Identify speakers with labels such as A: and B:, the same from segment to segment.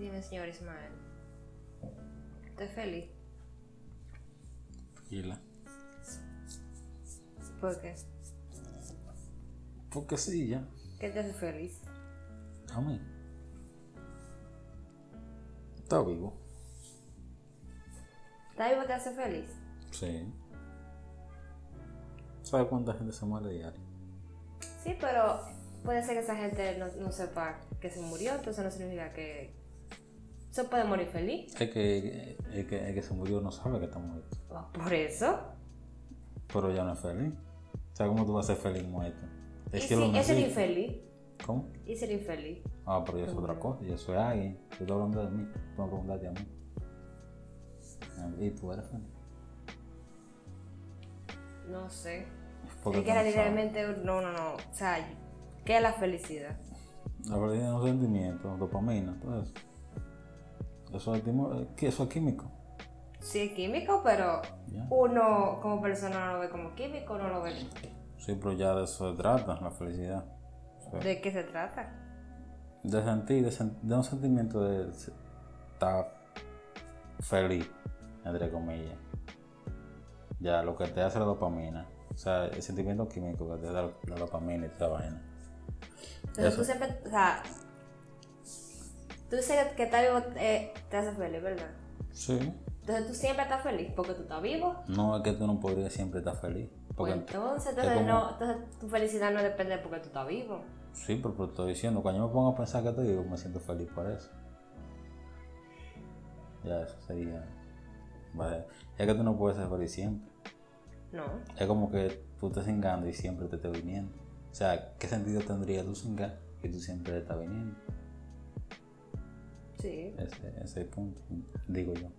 A: Dime, señor Ismael. ¿Estás feliz?
B: Tranquila.
A: ¿Por qué?
B: Porque sí, ya.
A: ¿Qué te hace feliz?
B: A mí. Está vivo.
A: ¿Estar vivo te hace feliz?
B: Sí. ¿Sabes cuánta gente se muere diario?
A: Sí, pero puede ser que esa gente no, no sepa que se murió, entonces no significa que se puede morir feliz.
B: Es que el que, el que se murió no sabe que está muerto.
A: Ah, Por eso.
B: Pero ya no es feliz. O sea, ¿cómo tú vas a ser feliz muerto?
A: ¿Y
B: Es
A: si
B: que lo
A: es el infeliz?
B: ¿Cómo?
A: ¿Y ser infeliz?
B: Ah, pero yo soy otra cosa. Yo soy alguien. Yo estoy hablando de mí. Tú me preguntaste a mí. ¿Y tú eres feliz?
A: No sé. Es que
B: no sabes.
A: realmente, no, no, no. O sea, ¿qué es la felicidad?
B: La felicidad es un sentimiento, dopamina, todo eso. Eso es. Eso es químico.
A: Sí, es químico, pero uno como persona no lo ve como químico, no lo ve.
B: Sí, pero ya de eso se trata, la felicidad. O sea,
A: ¿De qué se trata?
B: de sentir, de, sen- de un sentimiento de estar feliz, entre comillas. Ya, lo que te hace la dopamina. O sea, el sentimiento químico que te da la dopamina y toda vaina.
A: Entonces
B: Eso.
A: tú siempre, o sea, tú dices que estar vivo eh, te hace feliz, ¿verdad?
B: Sí.
A: Entonces tú siempre estás feliz porque tú estás vivo.
B: No es que tú no podrías siempre estar feliz. Porque,
A: Pues entonces,
B: es
A: entonces,
B: como-
A: no, entonces tu felicidad no depende de porque tú estás vivo.
B: Sí, pero, pero estoy diciendo, cuando yo me pongo a pensar que estoy vivo, me siento feliz por eso. Ya, eso sería. vale. Es que tú no puedes ser feliz siempre.
A: No.
B: Es como que tú estás cingando y siempre te estás viniendo. O sea, ¿qué sentido tendría tú cingar y tú siempre te estás viniendo?
A: Sí.
B: Ese, ese es el punto, digo yo.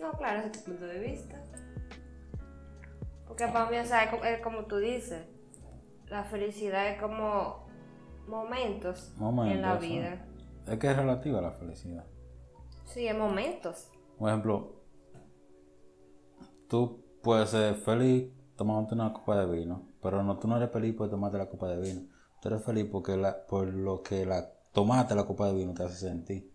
A: No, claro, ese es tu punto de vista. Porque para mí, o sea, es como, es como tú dices, la felicidad es como momentos,
B: Momentos,
A: en la vida.
B: Es que es relativa la felicidad.
A: Sí, es momentos.
B: Por ejemplo, tú puedes ser feliz tomándote una copa de vino, pero no, tú no eres feliz por tomarte la copa de vino. Tú eres feliz porque la, por lo que la tomarte la copa de vino te hace sentir.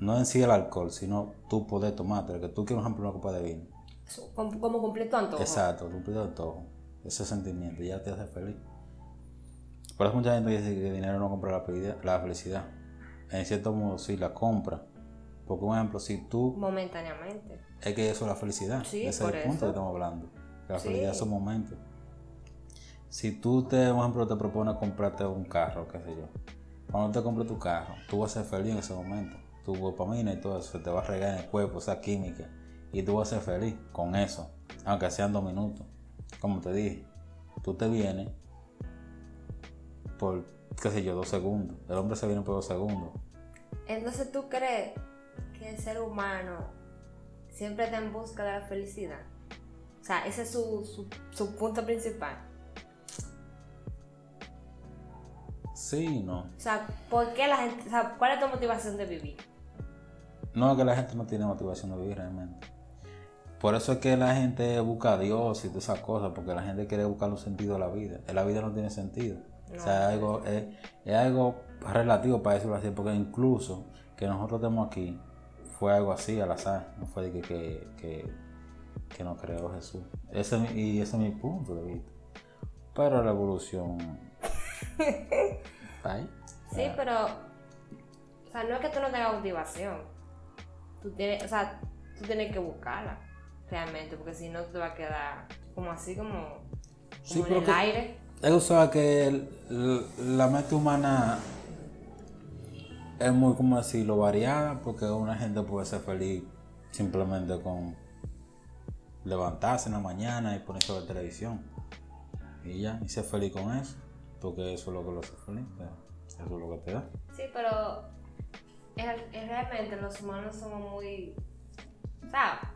B: No en sí el alcohol, sino tú poder tomarte, que tú quieres, por ejemplo, una copa de vino.
A: Como, como cumplir tu antojo.
B: Exacto, pides todo. Ese sentimiento ya te hace feliz. Por eso mucha gente dice que el dinero no compra la felicidad. La felicidad. En cierto modo sí la compra. Porque, por ejemplo, si tú
A: Momentáneamente.
B: es que eso es la felicidad.
A: Sí,
B: Ese
A: por
B: es el punto
A: eso.
B: que estamos hablando. La
A: Sí.
B: felicidad son momentos. Si tú, te, por ejemplo, te propones comprarte un carro, qué sé yo. Cuando te compres tu carro, tú vas a ser feliz en ese momento. Tu dopamina y todo eso se te va a regar en el cuerpo, esa química. Y tú vas a ser feliz con eso. Aunque sean dos minutos. Como te dije, tú te vienes por, qué sé yo, dos segundos. El hombre se viene por dos segundos.
A: Entonces, ¿tú crees que el ser humano siempre está en busca de la felicidad? O sea, ese es su, su, su punto principal.
B: Sí, no.
A: O sea, ¿por qué la gente, o sea, cuál es tu motivación de vivir?
B: No, es que la gente no tiene motivación de vivir realmente. Por eso es que la gente busca a Dios y todas esas cosas, porque la gente quiere buscar un sentido a la vida. La vida no tiene sentido. o sea, es algo, es, es algo relativo para decirlo así, porque incluso que nosotros estemos aquí fue algo así al azar, no fue de que, que, que, que nos creó Jesús. Ese, es mi- y ese es mi punto de vista. Pero la evolución...
A: Sí, pero, o sea, no es que tú no tengas motivación. Tú tienes, o sea, tú tienes que buscarla, realmente, porque si no te va a quedar como así, como, como
B: Sí,
A: en el aire.
B: Es que sabes que el- la mente humana es muy, como decirlo, variada, porque una gente puede ser feliz simplemente con levantarse en la mañana y ponerse a ver televisión. Y ya, y ser feliz con eso, porque eso es lo que lo hace feliz, pero eso es lo que te da.
A: Sí, pero es, es realmente los humanos somos muy, o sea,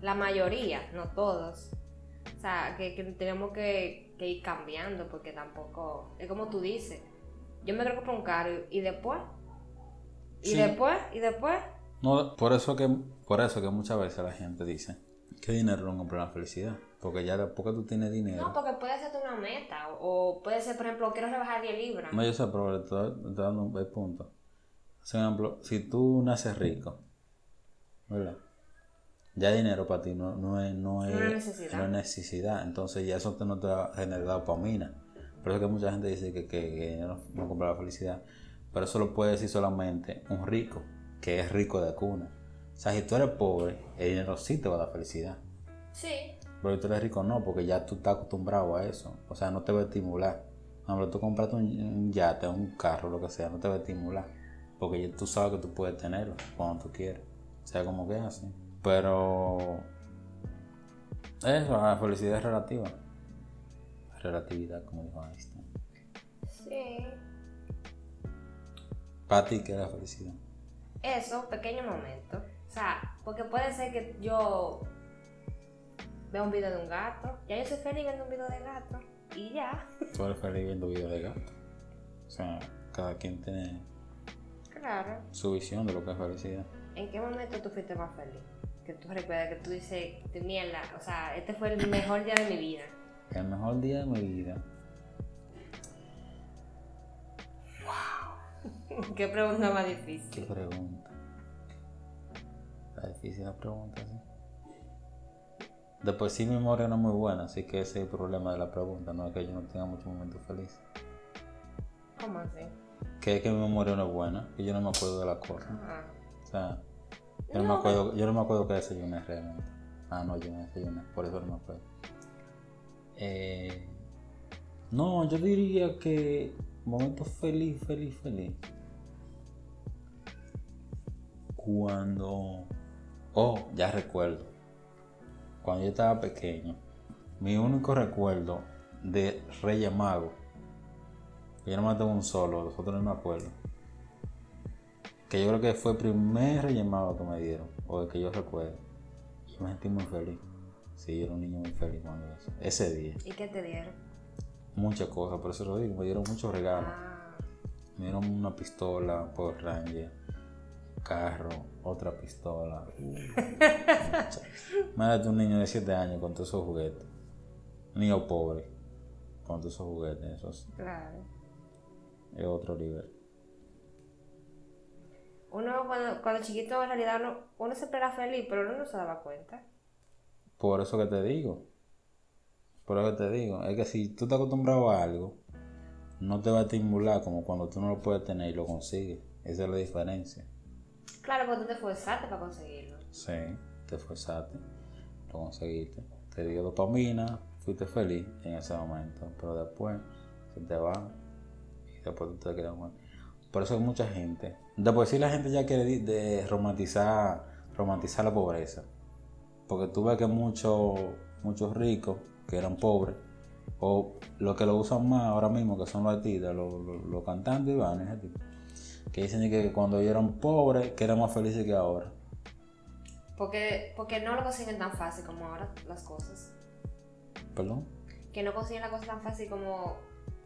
A: la mayoría, no todos. O sea, que, que tenemos que, que ir cambiando porque tampoco, es como tú dices, yo me quiero comprar un carro y después, y
B: Sí.
A: después, y después,
B: No, por eso que por eso que muchas veces la gente dice que dinero no compra la felicidad. Porque ya que tú tienes dinero.
A: No, porque puede ser una meta. O, puede ser, por ejemplo, quiero rebajar 10 libras.
B: No, yo sé, pero te estoy, dando un punto. Por ejemplo, si tú naces rico, ¿verdad? Ya dinero para ti no, no, es, no, es,
A: necesidad.
B: no es necesidad. Entonces ya eso te no te va a generar dopamina. Por eso que mucha gente dice que, que, no, no, compra la felicidad. Pero eso lo puede decir solamente un rico, que es rico de cuna. O sea, si tú eres pobre, el dinero sí te va a dar felicidad.
A: Sí.
B: Pero tú eres rico, no, porque ya tú estás acostumbrado a eso. O sea, no te va a estimular. Cuando tú compraste un, yate, un carro, lo que sea, no te va a estimular. Porque ya tú sabes que tú puedes tenerlo cuando tú quieres. O sea, como que así. Pero. Eso, la felicidad es relativa. Relatividad, como dijo Einstein.
A: Sí.
B: ¿Para ti qué es la felicidad?
A: Eso, pequeño momento. O sea, porque puede ser que yo veo un video de un gato. Ya yo soy feliz viendo un video de gato. Y ya.
B: Tú eres feliz viendo videos de gato. O sea, cada quien tiene
A: claro.
B: su visión de lo que es felicidad.
A: ¿En qué momento tú fuiste más feliz? Que tú recuerdas que tú dices, mierda, o sea, este fue el mejor día de mi vida.
B: El mejor día de mi vida.
A: Wow. qué pregunta más difícil.
B: Qué pregunta. Está difícil la pregunta, sí. Después sí mi memoria no es muy buena, así que ese es el problema de la pregunta, no es que yo no tenga muchos momentos felices.
A: ¿Cómo así?
B: Que es que mi memoria no es buena, que yo no me acuerdo de la cosa. O sea, yo no, me acuerdo, yo no me acuerdo que desayuné realmente. Ah, no, yo no desayuné, por eso no me acuerdo. Eh, no, yo diría que momento feliz, feliz, feliz. Cuando... Oh, ya recuerdo cuando yo estaba pequeño, mi único recuerdo de Reyes Magos, yo no me tengo un solo, los otros no me acuerdo. Que yo creo que fue el primer Reyes Mago que me dieron, o el que yo recuerdo. Yo me sentí muy feliz. Sí, yo era un niño muy feliz cuando eso. Ese día.
A: ¿Y qué te dieron?
B: Muchas cosas, por eso lo digo, me dieron muchos regalos. Ah. Me dieron una pistola por Ranger carro, otra pistola. Imagínate un niño de 7 años con todos esos juguetes. Un niño pobre con todos esos juguetes. Esos.
A: Claro.
B: Es otro nivel.
A: Uno cuando, cuando chiquito en realidad uno, uno siempre era feliz, pero uno no se daba cuenta.
B: Por eso que te digo. Por eso que te digo. Es que si tú te acostumbrado a algo, no te va a estimular como cuando tú no lo puedes tener y lo consigues. Esa es la diferencia.
A: Claro, porque tú te esforzaste para conseguirlo.
B: Sí, te esforzaste, lo conseguiste. Te dio dopamina, fuiste feliz en ese momento, pero después se te va y después tú te quedas mal. Por eso hay mucha gente. Después sí la gente ya quiere romantizar, romantizar la pobreza. Porque tú ves que muchos muchos ricos que eran pobres, o los que lo usan más ahora mismo, que son los artistas, los, los, cantantes y van, ese tipo que dicen que cuando ellos eran pobres, que eran más felices que ahora.
A: Porque, porque no lo consiguen tan fácil como ahora las cosas.
B: ¿Perdón?
A: Que no consiguen la cosa tan fácil como,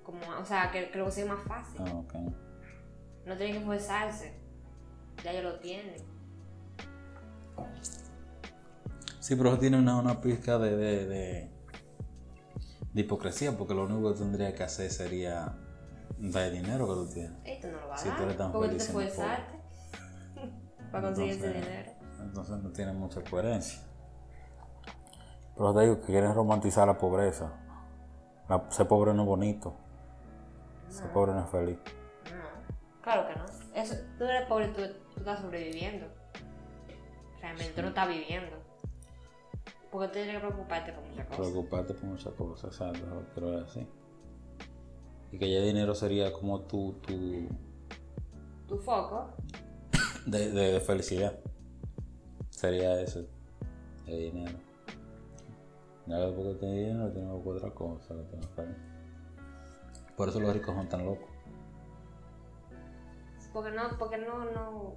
A: como o sea, que, lo consiguen más fácil.
B: Ah, ok.
A: No tienen que esforzarse, ya ellos lo tienen.
B: Sí, pero tiene una, una pizca de, de, de, de hipocresía, porque lo único que tendría que hacer sería da dinero que tú tienes.
A: Esto no lo va a
B: si
A: dar.
B: tú eres tan
A: porque
B: feliz
A: te esforzarte para conseguir ese dinero.
B: Entonces no tiene mucha coherencia. Pero te digo que quieren romantizar la pobreza. ser pobre no es bonito. Ser pobre no es feliz.
A: No, claro que no. Eso, tú eres pobre, tú, tú estás sobreviviendo. Realmente tú no estás viviendo. Porque tú tienes que preocuparte por muchas cosas.
B: Preocuparte por muchas cosas, exacto, pero es así. Y que ya dinero sería como tu... Tu,
A: ¿Tu foco.
B: De, de, felicidad. Sería eso. El dinero. Nada porque tiene dinero, tiene otra cosa. Por eso los ricos son tan locos.
A: Porque no, porque no, no.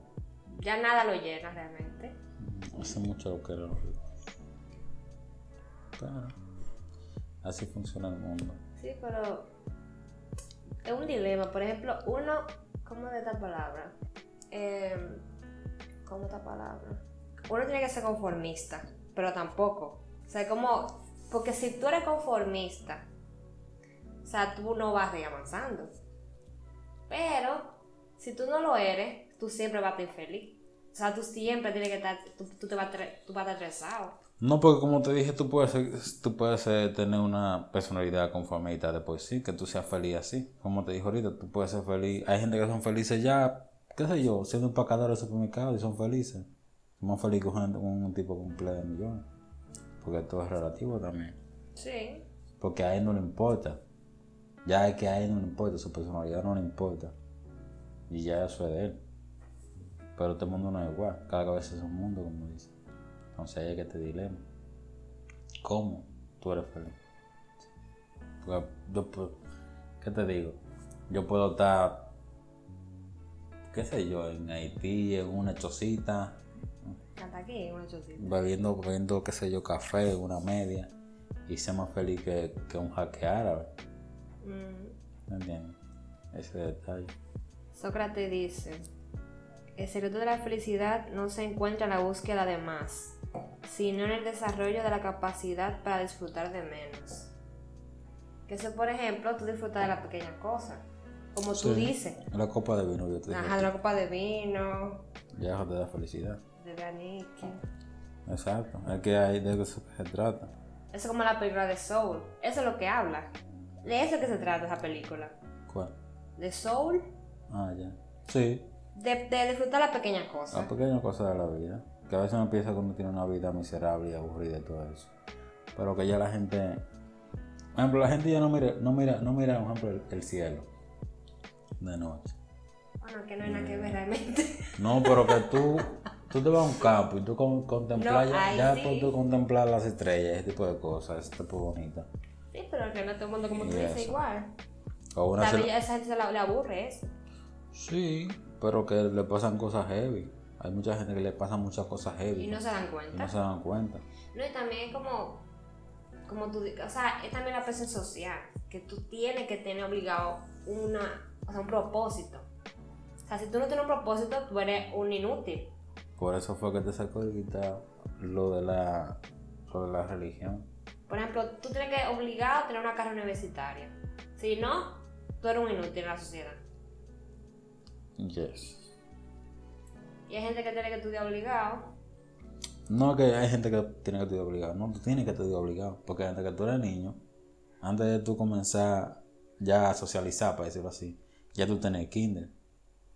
A: Ya nada lo llena realmente.
B: Hace mucho lo que los ricos. Claro. Así funciona el mundo.
A: Sí, pero es un dilema. Por ejemplo, uno, ¿cómo de esta palabra? Eh, ¿Cómo esta palabra? Uno tiene que ser conformista, pero tampoco. O sea, como Porque si tú eres conformista, o sea, tú no vas a avanzando. Pero si tú no lo eres, tú siempre vas a estar infeliz. O sea, tú siempre tienes que estar, tú, te vas, tú vas a estar estresado.
B: No, porque como te dije, tú puedes, tú puedes eh, tener una personalidad conformista de por sí, que tú seas feliz así. Como te dije ahorita, tú puedes ser feliz. Hay gente que son felices ya, qué sé yo, siendo empacadores de supermercado y son felices. Son más felices con, gente- con un tipo con play de millones. Porque todo es relativo también.
A: Sí.
B: Porque a él no le importa. Ya es que a él no le importa, su personalidad no le importa. Y ya eso es de él. Pero este mundo no es igual. Cada cabeza es un mundo, como dice. Entonces es que te dilema. ¿Cómo tú eres feliz? Porque yo, ¿qué te digo? Yo puedo estar, qué sé yo, en Haití, en una chocita,
A: Hasta aquí, una chocita.
B: bebiendo, bebiendo, qué sé yo, café, en una media, y ser más feliz que, que un jaque árabe.
A: Mm.
B: ¿Me entiendes? Ese detalle.
A: Sócrates dice, el secreto de la felicidad no se encuentra en la búsqueda de más, sino en el desarrollo de la capacidad para disfrutar de menos. Que eso, por ejemplo, tú disfrutas de la pequeña cosa, como tú
B: Sí.
A: dices,
B: La copa de vino, yo te
A: ajá, de la copa de vino,
B: Ya te da felicidad.
A: de granique.
B: Exacto. Es que hay de eso que se trata.
A: Eso es como la película de Soul, eso es lo que habla. De eso es que se trata esa película.
B: ¿Cuál?
A: De Soul,
B: Ah, ya. Sí.
A: de, de disfrutar la pequeña cosa.
B: La pequeña cosa de la vida. Que a veces uno piensa que uno tiene una vida miserable y aburrida y todo eso. Pero que ya la gente. Por ejemplo, la gente ya no mira, no mira, no mira, por ejemplo, el, el cielo de noche.
A: Bueno, que no hay nada que ver realmente.
B: No, pero que tú, tú te vas a un campo y tú con- contemplas,
A: No,
B: ya, ya
A: sí.
B: después tú las estrellas, ese tipo de cosas, ese tipo bonito.
A: Sí, pero que no todo el mundo como tú
B: Y
A: dices
B: eso.
A: igual. También a esa gente se la- le aburre eso.
B: Sí, pero que le pasan cosas heavy. Hay mucha gente que le pasan muchas cosas heavy
A: Y no se dan cuenta.
B: no se dan cuenta.
A: No, y también es como, como tú o sea, es también la presión social, que tú tienes que tener obligado una, o sea, un propósito. O sea, si tú no tienes un propósito, tú eres un inútil.
B: Por eso fue que te sacó de quitar lo de la, lo de la religión.
A: Por ejemplo, tú tienes que obligado a tener una carrera universitaria. Si no, tú eres un inútil en la sociedad.
B: Yes.
A: Y hay gente que tiene que estudiar obligado.
B: No que hay gente que tiene que estudiar obligado. No, tú tienes que estudiar obligado. Porque desde que tú eres niño, antes de tú comenzar ya a socializar, para decirlo así, ya tú tenés kinder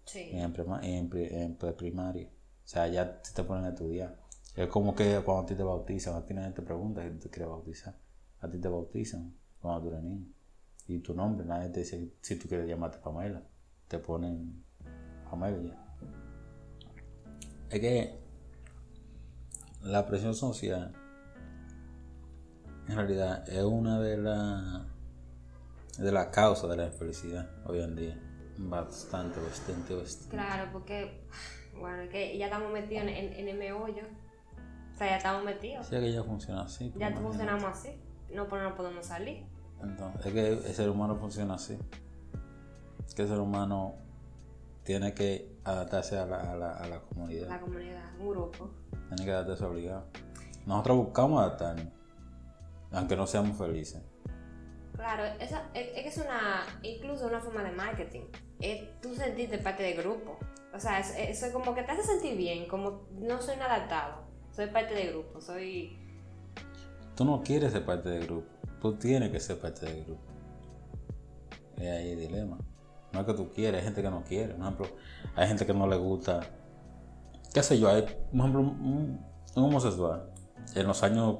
A: Sí.
B: en, prima- en, en preprimaria. O sea, ya te ponen a estudiar. Es como que cuando a ti te bautizan, a ti nadie te pregunta si tú te quieres bautizar. A ti te bautizan cuando tú eres niño. Y tu nombre, nadie te dice si tú quieres llamarte Pamela. Te ponen Pamela ya. Es que la presión social en realidad es una de las de las causas de la infelicidad hoy en día. Bastante, bastante, bastante.
A: Claro, porque, bueno, es que ya estamos metidos en, en, en el meollo. O sea, ya estamos metidos.
B: Sí, es que ya funciona así.
A: Ya
B: imagínate.
A: funcionamos así. No, pues no podemos salir.
B: Entonces, es que el ser humano funciona así. Que el ser humano tiene que adaptarse a la, a la, a la comunidad.
A: La comunidad, un grupo.
B: Tiene que adaptarse obligado. Nosotros buscamos adaptarnos. Aunque no seamos felices.
A: Claro, esa, es, es que es una, incluso una forma de marketing. Es tú sentirte parte del grupo. O sea, es- eso es como que te hace sentir bien, como no soy un adaptado. Soy parte del grupo, soy...
B: Tú no quieres ser parte del grupo. Tú tienes que ser parte del grupo. Y ahí el dilema. No es que tú quieres, hay gente que no quiere. Por ejemplo, hay gente que no le gusta. ¿Qué sé yo? Hay, por ejemplo, un, un homosexual en los años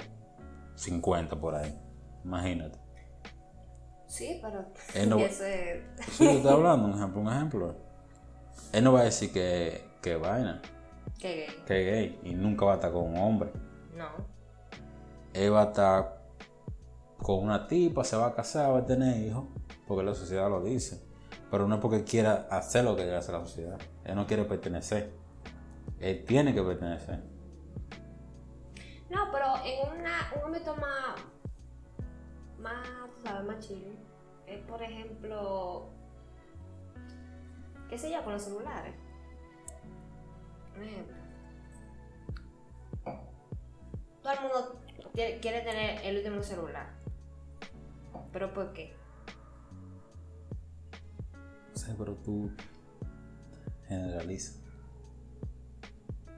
B: 50 por ahí. Imagínate.
A: Sí, pero...
B: Él no-
A: eso es...
B: Sí, yo estoy hablando, un ejemplo, un ejemplo. Él no va a decir que, que vaina,
A: Qué gay.
B: que gay, y nunca va a estar con un hombre.
A: No.
B: Él va a estar con una tipa, se va a casar, va a tener hijos, porque la sociedad lo dice. Pero no es porque quiera hacer lo que quiere hacer la sociedad. Él no quiere pertenecer. Él tiene que pertenecer.
A: No, pero en una, un ámbito más, más, sabes, más chill, es por ejemplo, qué sé yo, con los celulares. Por ejemplo, todo el mundo, quiere tener el último celular. ¿Pero por qué?
B: Pero tú generalizas.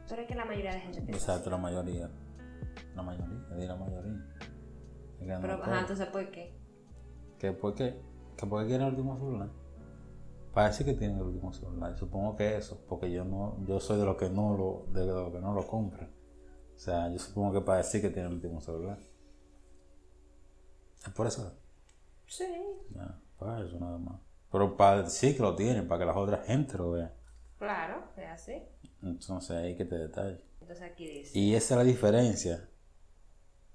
A: Pero es que la mayoría de gente piensa
B: Exacto, la mayoría. La mayoría, di la mayoría. No
A: Pero, ajá, entonces, ¿por qué?
B: ¿Que por qué? ¿Que por qué quieren el último celular? Parece que tienen el último celular. Supongo que eso, porque yo no, yo soy de los que no lo, de los que no lo compran. O sea, yo supongo que para decir que tienen el último celular. Es por eso.
A: Sí.
B: Ya, para eso nada más. Pero para decir que lo tienen, para que las otras gente lo vean.
A: Claro, es así.
B: Entonces ahí que te detalle.
A: Entonces aquí dice.
B: Y esa es la diferencia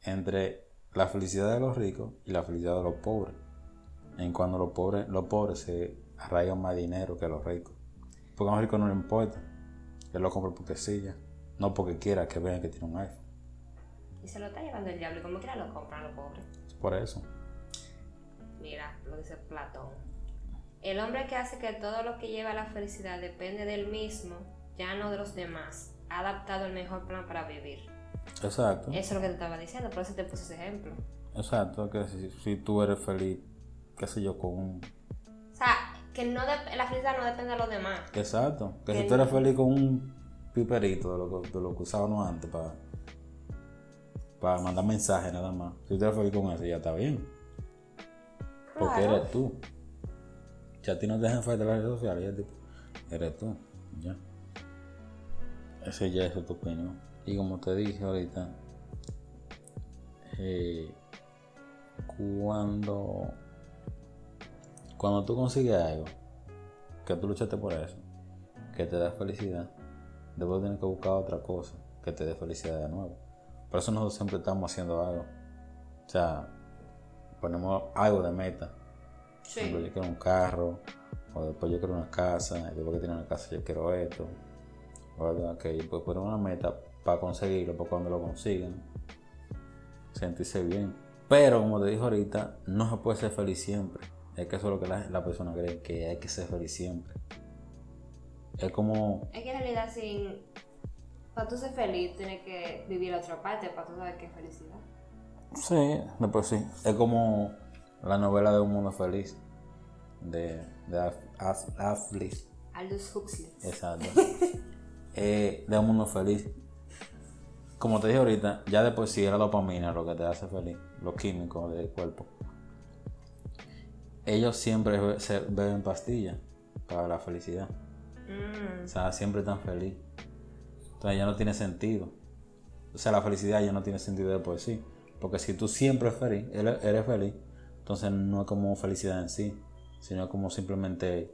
B: entre la felicidad de los ricos y la felicidad de los pobres. En cuando los pobres, los pobres se arraigan más dinero que los ricos. Porque a los ricos no les importa. Él lo compra porque sí ya. No porque quiera que vean que tiene un iPhone.
A: Y se lo está llevando el diablo y como quiera lo compran los pobres.
B: Es por eso.
A: Mira, lo dice Platón. El hombre que hace que todo lo que lleva a la felicidad depende del mismo, ya no de los demás, ha adaptado el mejor plan para vivir.
B: Exacto.
A: Eso es lo que te estaba diciendo, por eso te puse ese ejemplo.
B: Exacto. Que si, si tú eres feliz, qué sé yo, con un...
A: O sea, que no de- la felicidad no depende de los demás.
B: Exacto. Que
A: Que
B: si tú eres feliz con un piperito de lo que, de lo que usábamos antes para para mandar mensajes nada más. Si tú eres feliz con eso, ya está bien. Porque eres tú. Si a ti no te dejan falta las redes sociales, eres tú. Ya. Ese ya es tu opinión. Y como te dije ahorita, eh, cuando, cuando tú consigues algo, que tú luchaste por eso, que te da felicidad, después tienes que buscar otra cosa que te dé felicidad de nuevo. Por eso nosotros siempre estamos haciendo algo. O sea, ponemos algo de meta. Por ejemplo, yo quiero un carro, o después yo quiero una casa, y después que tiene una casa yo quiero esto. O algo, ok, pues ponemos una meta para conseguirlo, para cuando lo consigan, sentirse bien. Pero como te dije ahorita, no se puede ser feliz siempre. Es que eso es lo que la, la persona cree, que hay que ser feliz siempre. Es como,
A: Es que en realidad sin... Para tú ser feliz tienes que vivir otra parte para tú saber qué es felicidad.
B: sí, después sí. Es como la novela de Un Mundo Feliz, de, de Af- Af- Affleck.
A: Aldous Huxley.
B: Exacto. eh, de un mundo feliz. Como te dije ahorita, ya de por sí era dopamina lo que te hace feliz, los químicos del cuerpo. Ellos siempre be- se- beben pastillas para la felicidad.
A: Mm,
B: O sea, siempre están feliz. Entonces ya no tiene sentido. O sea, la felicidad ya no tiene sentido de por sí. Porque si tú siempre eres feliz, eres feliz, entonces no es como felicidad en sí, sino como simplemente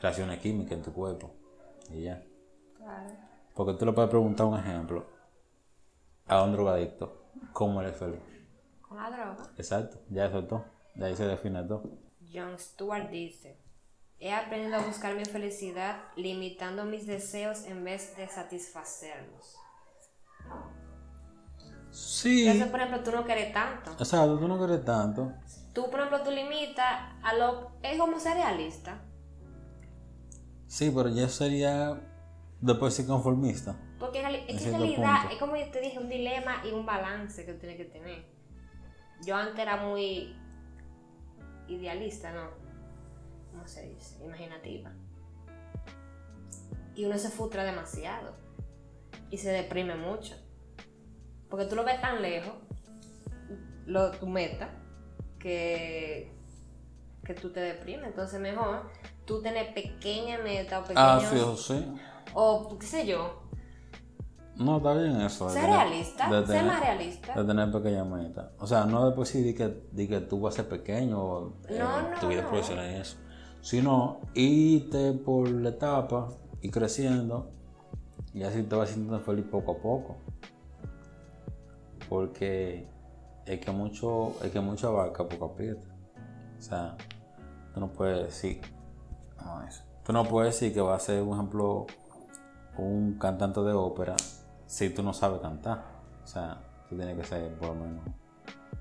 B: reacciones químicas en tu cuerpo. Y ya.
A: claro.
B: Porque tú le puedes preguntar un ejemplo a un drogadicto, ¿cómo eres feliz?
A: Con la droga.
B: Exacto, ya eso es todo. De ahí se define todo.
A: John Stewart dice, he aprendido a buscar mi felicidad limitando mis deseos en vez de satisfacerlos.
B: Sí.
A: Entonces, por ejemplo, tú no quieres tanto.
B: Exacto, tú no quieres tanto.
A: Tú, por ejemplo, tú limitas a lo... Es como ser realista.
B: Sí, pero ya sería después sí conformista.
A: Porque en es que en realidad
B: punto.
A: es como yo te dije, un dilema y un balance que tú tienes que tener. Yo antes era muy idealista, ¿no? ¿Cómo se dice? Imaginativa. Y uno se frustra demasiado. Y se deprime mucho. Porque tú lo ves tan lejos, lo, tu meta, que, que tú te deprimes. Entonces mejor tú tener pequeña meta o pequeños...
B: Ah, sí, eso sí.
A: O qué sé yo,
B: No, está bien eso. de
A: ser
B: tener-
A: realista,
B: de
A: ser
B: tener-
A: más realista.
B: De tener pequeña meta. O sea, no después sí di que, di que tú vas a ser pequeño o eh,
A: No, no,
B: tu vida
A: no.
B: profesional y eso. Sino irte por la etapa y creciendo y así te vas sintiendo feliz poco a poco. Porque es que mucho, es que mucho abarca poco aprieta. O sea, tú no puedes decir, no, eso. Tú no puedes decir que va a ser, por ejemplo, un cantante de ópera si tú no sabes cantar. O sea, tú tienes que ser por lo menos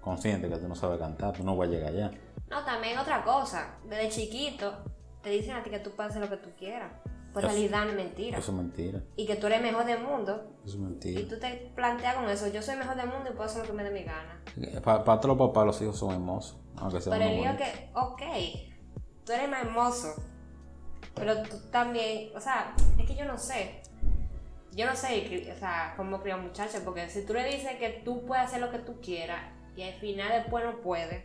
B: consciente que tú no sabes cantar, tú no vas a llegar allá.
A: No, también otra cosa. Desde chiquito te dicen a ti que tú hacer lo que tú quieras. Pues en realidad es mentira.
B: Eso es mentira.
A: Y que tú eres mejor del mundo.
B: Eso es mentira.
A: Y tú te planteas con eso, yo soy mejor del mundo y puedo hacer lo que me dé mi gana.
B: Para todos los papás los hijos son hermosos. Aunque sean
A: Pero el lío que, ok, tú eres más hermoso. Pero tú también, o sea, es que yo no sé. Yo no sé, o sea, cómo criar un muchacho, porque si tú le dices que tú puedes hacer lo que tú quieras y al final después no puedes,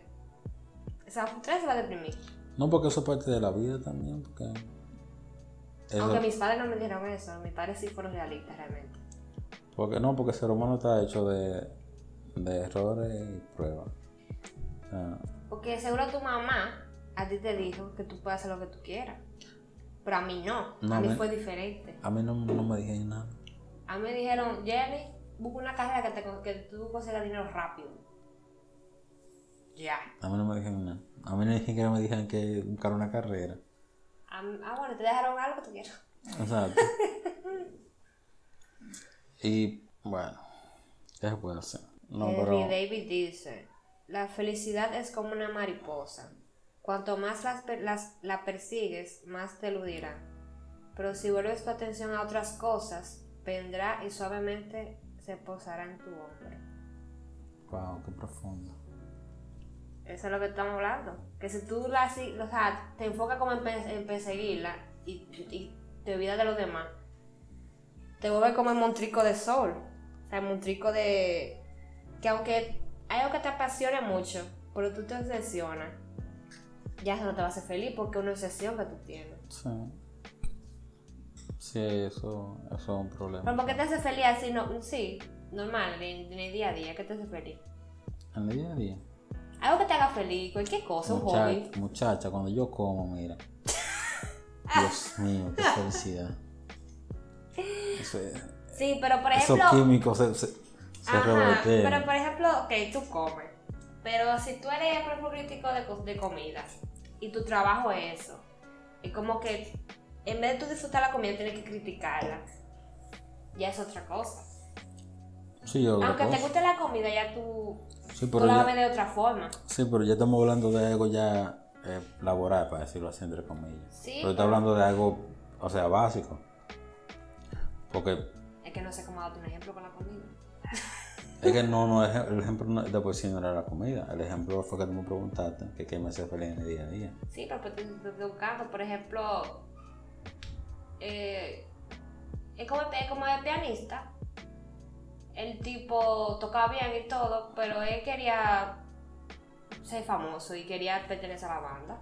A: o sea, usted se va a deprimir.
B: No, porque eso es parte de la vida también. Porque eso-
A: Aunque mis padres no me dijeron eso, mis padres sí fueron realistas realmente.
B: porque no, porque el ser humano está hecho de, de errores y pruebas. O sea,
A: Porque seguro tu mamá a ti te dijo que tú puedes hacer lo que tú quieras. Pero a mí no,
B: No,
A: a mí
B: me-
A: fue diferente.
B: a mí no, no me dijeron nada.
A: A mí me dijeron, Jenny, busca una carrera que, te, que tú consigas dinero rápido. Ya.
B: A mí no me dijeron nada. A mí siquiera me dijeron que buscar una carrera.
A: A mí- Ah, bueno, te dejaron algo que tú quieras.
B: Exacto. y bueno, ¿qué se puede hacer? No, pero
A: David dice, la felicidad es como una mariposa. Cuanto más las per- las- la persigues, más te eludirá. Pero si vuelves tu atención a otras cosas, vendrá y suavemente se posará en tu hombro.
B: wow, qué profundo.
A: Eso es lo que estamos hablando. Que si tú la, si- o sea, te enfocas como en, pe- en perseguirla y, y te olvidas de los demás, te vuelves como el montrico de sol. O sea, el montrico de... Que aunque hay algo que te apasione mucho, pero tú te obsesionas, ya eso no te va a hacer feliz porque es una obsesión que tú tienes.
B: Sí. Sí, eso, eso es un problema.
A: Pero ¿por qué te hace feliz así? No, sí, normal, en, en el día a día, ¿qué te hace feliz?
B: En el día a día.
A: Algo que te haga feliz, cualquier cosa, un hobby.
B: Muchacha, cuando yo como, mira. Dios mío, qué felicidad. Eso es-
A: Sí, pero por
B: esos
A: ejemplo...
B: químicos se, se, se
A: Ajá, pero por ejemplo, ok, tú comes. Pero si tú eres, por ejemplo, crítico de, co- de comida y tu trabajo es eso, es como que en vez de tú disfrutar la comida, tienes que criticarla. Ya es otra cosa.
B: Sí, yo otra
A: Aunque te guste la comida, ya tú,
B: Sí,
A: tú la
B: ya-
A: ver de otra forma.
B: Sí, pero ya estamos hablando de algo ya eh, laboral, para decirlo así, entre comillas.
A: Sí,
B: pero está
A: pero-
B: hablando de algo, o sea, básico. Porque
A: Es que no sé cómo darte un ejemplo con la comida.
B: es que no, no, el ejemplo no, de por sí no era la comida. El ejemplo fue que tú me preguntaste que qué me hace feliz en el día a día.
A: Sí, pero pues, te estoy buscando, por ejemplo, eh, es, como, es como el pianista. El tipo tocaba bien y todo, pero él quería ser famoso y quería pertenecer a la banda.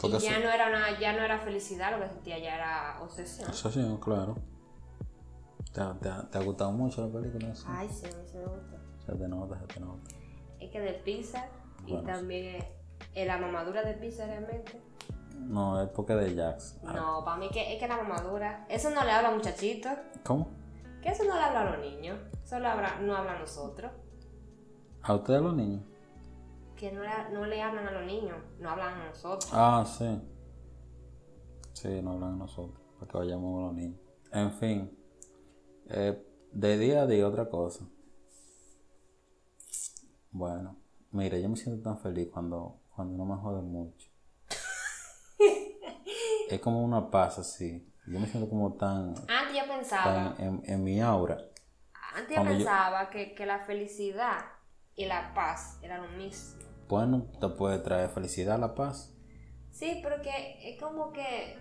B: Porque
A: y ya no, era una, ya no era felicidad lo que sentía, ya era obsesión.
B: Eso sí, claro. ¿Te, ha- te ha- te ha gustado mucho la película? Sí.
A: Ay, sí, a mí sí me gusta.
B: Se te nota, se te nota.
A: Es que de pizza y
B: Bueno, sí.
A: también es, es la mamadura de pizza realmente.
B: No, es porque de Jax.
A: No, para mí que, es que la mamadura, eso no le habla a muchachitos.
B: ¿Cómo?
A: Que eso no le habla a los niños, eso le habla- no habla a nosotros.
B: ¿A ustedes los niños?
A: Que no le, no le hablan a los niños, no hablan a nosotros.
B: Ah, sí. Sí, no hablan a nosotros, para que vayamos con los niños. En fin, eh, de día a día otra cosa. Bueno, mira, yo me siento tan feliz cuando, cuando no me joden mucho. es como una paz así. Yo me siento como tan,
A: Antes yo pensaba,
B: en, en mi aura.
A: antes yo pensaba que, que la felicidad y la paz eran lo mismo.
B: Bueno, te puede traer felicidad la paz.
A: Sí, porque es como que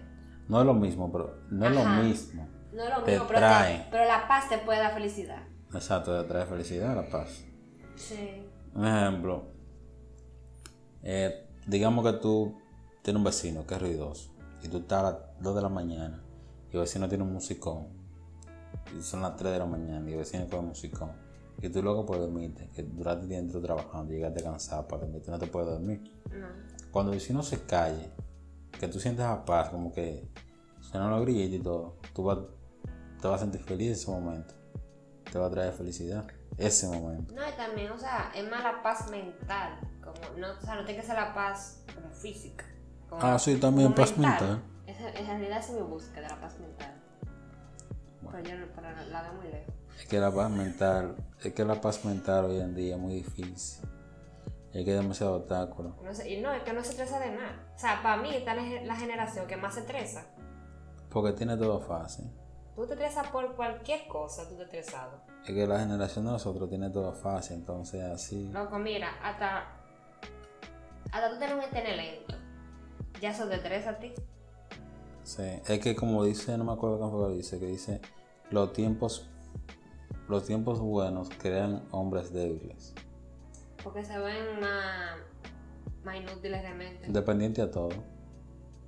B: No es lo mismo, pero no es lo mismo.
A: no es lo
B: Te
A: mismo, pero,
B: trae.
A: te- pero la paz te puede dar felicidad.
B: Exacto, te trae felicidad la paz.
A: Sí.
B: Un ejemplo, eh, digamos que tú tienes un vecino que es ruidoso y tú estás a las 2 de la mañana y el vecino tiene un musicón y son las 3 de la mañana y el vecino con un musicón y tú luego puedes dormirte, que duraste dentro trabajando, llegaste cansado para dormirte, no te puedes dormir.
A: No.
B: Cuando el vecino se calle, que tú sientes la paz, como que suenan los grillitos y todo, tú vas, te vas a sentir feliz en ese momento, te va a traer felicidad, ese momento.
A: No, y también, o sea, es más la paz mental. Como, no, o sea, no tiene que ser la paz como física. como-
B: Ah, sí, también paz mental.
A: En realidad es mi búsqueda de la paz mental. Pero yo pero la veo muy lejos.
B: Es que la paz mental, es que la paz mental hoy en día es muy difícil. Es que hay demasiado obstáculo.
A: No sé, y no, es que no se estresa de nada. O sea, para mí esta es la generación que más se estresa.
B: Porque tiene todo fácil.
A: Tú te estresas por cualquier cosa, tú te estresado.
B: Es que la generación de nosotros tiene todo fácil, entonces así.
A: Loco, mira, hasta. Hasta tú tener un internet lento. Ya eso te estresa a ti.
B: Sí, es que como dice, no me acuerdo cómo fue que dice, que dice, los tiempos, los tiempos buenos crean hombres débiles.
A: Porque se ven más, más inútiles realmente.
B: Dependiente a todo.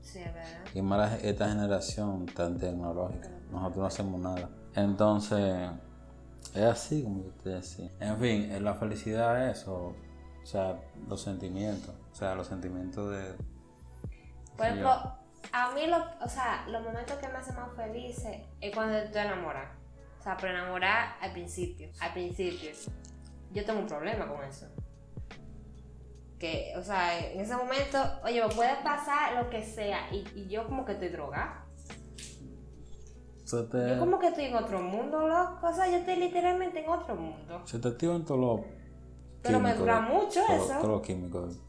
A: Sí, es verdad.
B: Y más esta generación tan tecnológica. Nosotros no hacemos nada. Entonces, es así como yo te decía. En fin, eh, la felicidad es eso. O sea, los sentimientos. O sea, los sentimientos de...
A: Por ejemplo, a mí, lo, o sea, los momentos que me hacen más felices es cuando estoy enamorada. O sea, pero enamorar al principio. Al principio. Yo tengo un problema con eso. Que, o sea, en ese momento, oye, me puede pasar lo que sea y, y yo como que estoy drogada.
B: Te,
A: Yo como que estoy en otro mundo, loco. O sea, yo estoy literalmente en otro mundo.
B: se te activan todos los...
A: Pero me dura mucho
B: todo-
A: eso.